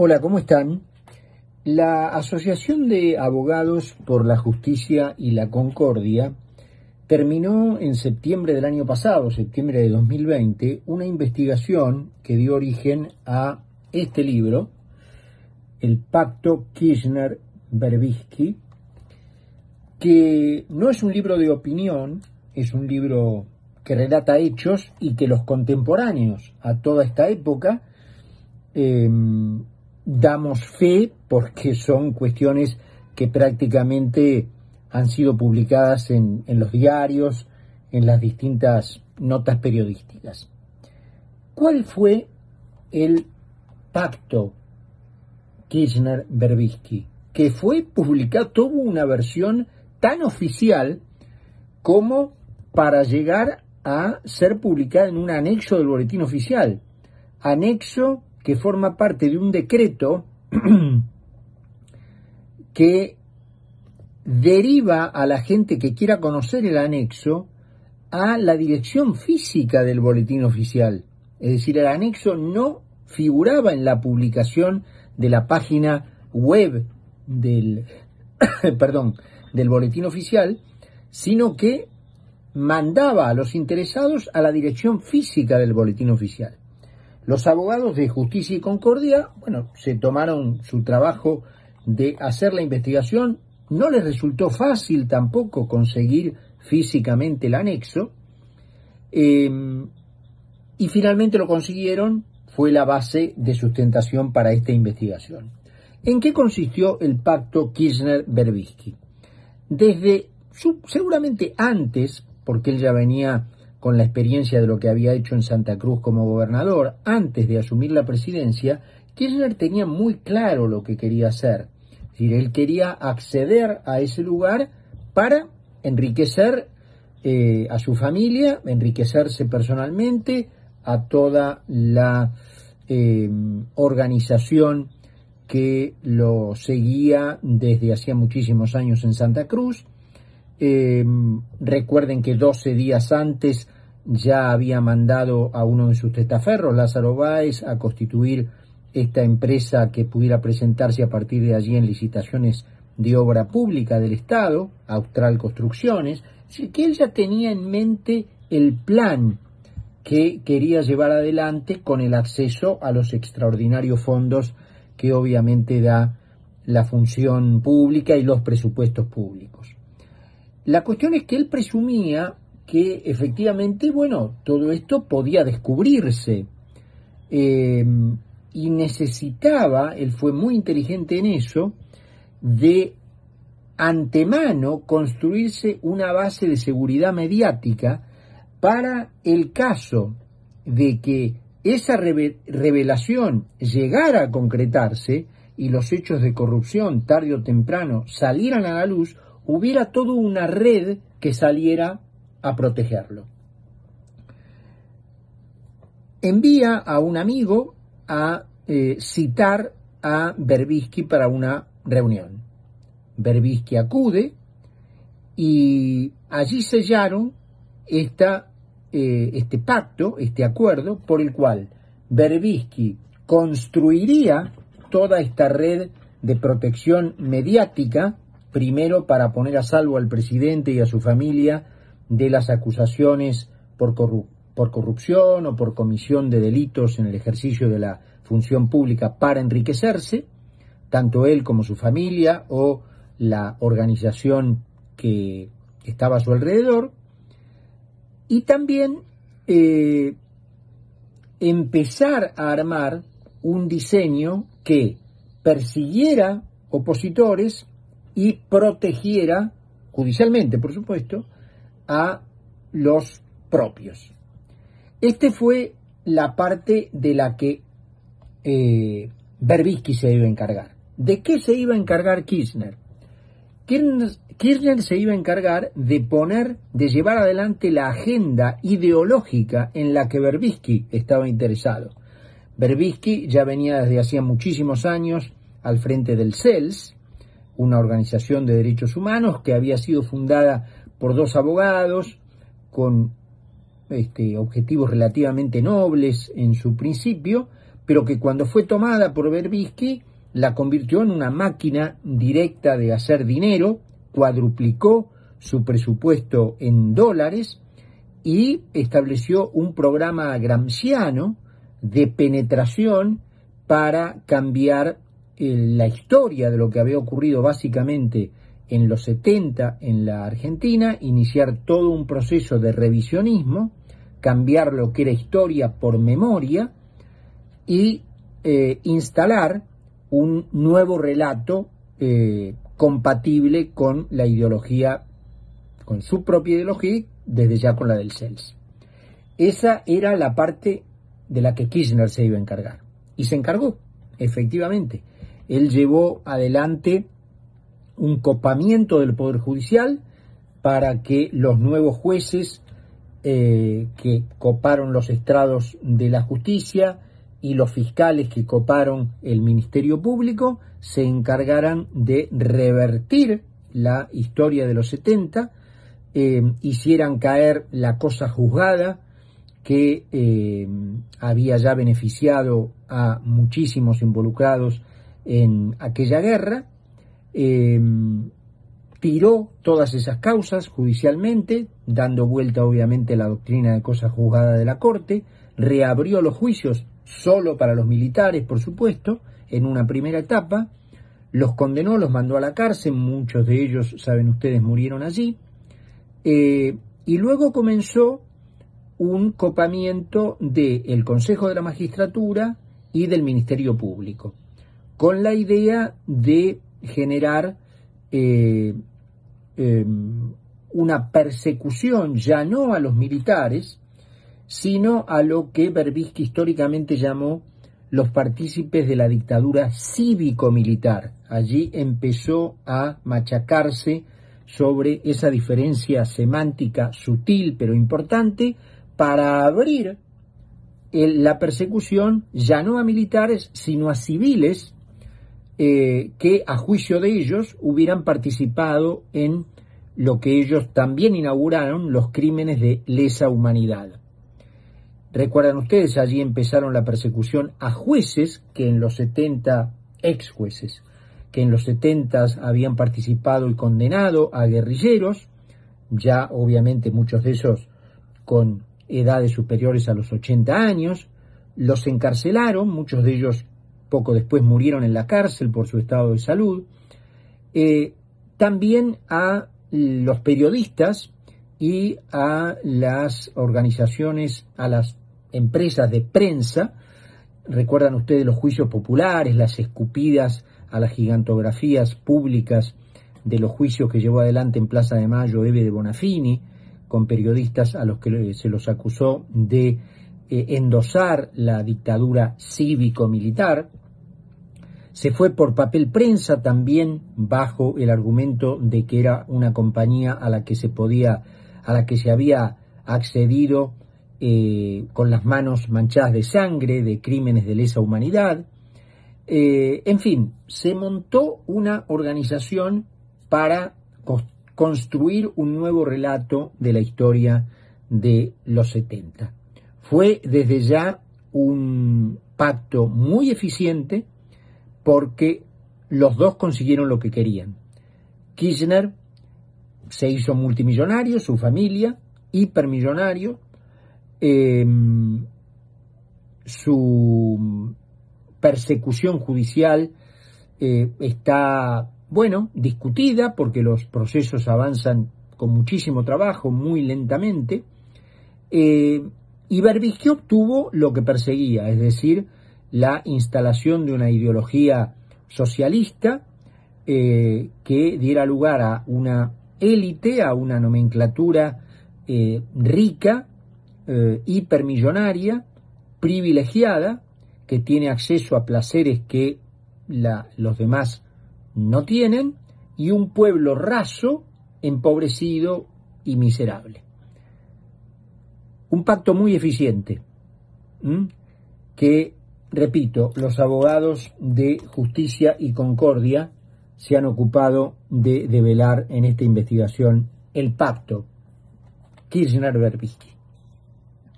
Hola, ¿cómo están? La Asociación de Abogados por la Justicia y la Concordia terminó en septiembre del año pasado, septiembre de 2020, una investigación que dio origen a este libro, El Pacto Kirchner-Berbisky, que no es un libro de opinión, es un libro que relata hechos y que los contemporáneos a toda esta época eh, damos fe porque son cuestiones que prácticamente han sido publicadas en, los diarios, en las distintas notas periodísticas. ¿Cuál fue el pacto Kirchner-Berbisky? Que fue publicado, tuvo una versión tan oficial como para llegar a ser publicada en un anexo del boletín oficial. Anexo que forma parte de un decreto que deriva a la gente que quiera conocer el anexo a la dirección física del boletín oficial. Es decir, el anexo no figuraba en la publicación de la página web del, perdón, del boletín oficial, sino que mandaba a los interesados a la dirección física del boletín oficial. Los abogados de Justicia y Concordia, bueno, se tomaron su trabajo de hacer la investigación. No les resultó fácil tampoco conseguir físicamente el anexo. Em, y finalmente lo consiguieron, fue la base de sustentación para esta investigación. ¿En qué consistió el pacto Kirchner-Berbisky? Desde, seguramente antes, porque él ya venía con la experiencia de lo que había hecho en Santa Cruz como gobernador antes de asumir la presidencia, Kirchner tenía muy claro lo que quería hacer. Él quería acceder a ese lugar para enriquecer eh, a su familia, enriquecerse personalmente, a toda la eh, organización que lo seguía desde hacía muchísimos años en Santa Cruz, eh, recuerden que 12 días antes ya había mandado a uno de sus testaferros, Lázaro Báez, a constituir esta empresa que pudiera presentarse a partir de allí en licitaciones de obra pública del Estado, Austral Construcciones, es que él ya tenía en mente el plan que quería llevar adelante con el acceso a los extraordinarios fondos que obviamente da la función pública y los presupuestos públicos. La cuestión es que él presumía que efectivamente, bueno, todo esto podía descubrirse em, y necesitaba, él fue muy inteligente en eso, de antemano construirse una base de seguridad mediática para el caso de que esa revelación llegara a concretarse y los hechos de corrupción tarde o temprano salieran a la luz, hubiera toda una red que saliera a protegerlo. Envía a un amigo a eh, citar a Berbisky para una reunión. Berbisky acude y allí sellaron esta, eh, este pacto, este acuerdo, por el cual Berbisky construiría toda esta red de protección mediática primero para poner a salvo al presidente y a su familia de las acusaciones por, por corrupción o por comisión de delitos en el ejercicio de la función pública para enriquecerse, tanto él como su familia o la organización que estaba a su alrededor, y también eh, empezar a armar un diseño que persiguiera opositores y protegiera, judicialmente por supuesto, a los propios. Esta fue la parte de la que eh, Berbisky se iba a encargar. ¿De qué se iba a encargar? Kirchner? Kirchner se iba a encargar de poner, de llevar adelante la agenda ideológica en la que Berbisky estaba interesado. Berbisky ya venía desde hacía muchísimos años al frente del CELS, una organización de derechos humanos que había sido fundada por dos abogados con este, objetivos relativamente nobles en su principio, pero que cuando fue tomada por Berbisky la convirtió en una máquina directa de hacer dinero, cuadruplicó su presupuesto en dólares y estableció un programa gramsciano de penetración para cambiar eh, la historia de lo que había ocurrido básicamente en los 70 en la Argentina, iniciar todo un proceso de revisionismo, cambiar lo que era historia por memoria y eh, instalar un nuevo relato eh, compatible con la ideología, con su propia ideología, desde ya con la del CELS. Esa era la parte de la que Kirchner se iba a encargar. Y se encargó, efectivamente. Él llevó adelante un copamiento del Poder Judicial para que los nuevos jueces eh, que coparon los estrados de la justicia y los fiscales que coparon el Ministerio Público se encargaran de revertir la historia de los 70, eh, hicieran caer la cosa juzgada que eh, había ya beneficiado a muchísimos involucrados en aquella guerra, eh, tiró todas esas causas judicialmente, dando vuelta obviamente la doctrina de cosa juzgada de la Corte, reabrió los juicios solo para los militares, por supuesto, en una primera etapa, los condenó, los mandó a la cárcel, muchos de ellos, saben ustedes, murieron allí, eh, y luego comenzó un copamiento del Consejo de la Magistratura y del Ministerio Público, con la idea de generar eh, em, una persecución ya no a los militares, sino a lo que Berbisky históricamente llamó los partícipes de la dictadura cívico-militar. Allí empezó a machacarse sobre esa diferencia semántica sutil pero importante para abrir la persecución ya no a militares, sino a civiles eh, que a juicio de ellos hubieran participado en lo que ellos también inauguraron, los crímenes de lesa humanidad. Recuerdan ustedes, allí empezaron la persecución a jueces que en los 70, ex jueces, que en los 70 habían participado y condenado a guerrilleros, ya obviamente muchos de esos con edades superiores a los 80 años, los encarcelaron, muchos de ellos poco después murieron en la cárcel por su estado de salud, eh, también a los periodistas y a las organizaciones, a las empresas de prensa, recuerdan ustedes los juicios populares, las escupidas a las gigantografías públicas de los juicios que llevó adelante en Plaza de Mayo Eve de Bonafini, con periodistas a los que se los acusó de eh, endosar la dictadura cívico-militar. Se fue por papel prensa también bajo el argumento de que era una compañía a la que se podía a la que se había accedido eh, con las manos manchadas de sangre, de crímenes de lesa humanidad. Eh, en fin, se montó una organización para construir un nuevo relato de la historia de los 70. Fue desde ya un pacto muy eficiente porque los dos consiguieron lo que querían. Kirchner se hizo multimillonario, su familia, hipermillonario, em, su persecución judicial eh, está, bueno, discutida porque los procesos avanzan con muchísimo trabajo, muy lentamente, eh, y Berbisky obtuvo lo que perseguía, es decir, la instalación de una ideología socialista eh, que diera lugar a una élite, a una nomenclatura eh, rica, eh, hipermillonaria, privilegiada, que tiene acceso a placeres que los demás no tienen, y un pueblo raso, empobrecido y miserable. Un pacto muy eficiente, que, repito, los abogados de justicia y concordia se han ocupado de develar en esta investigación el pacto Kirchner-Berbisky.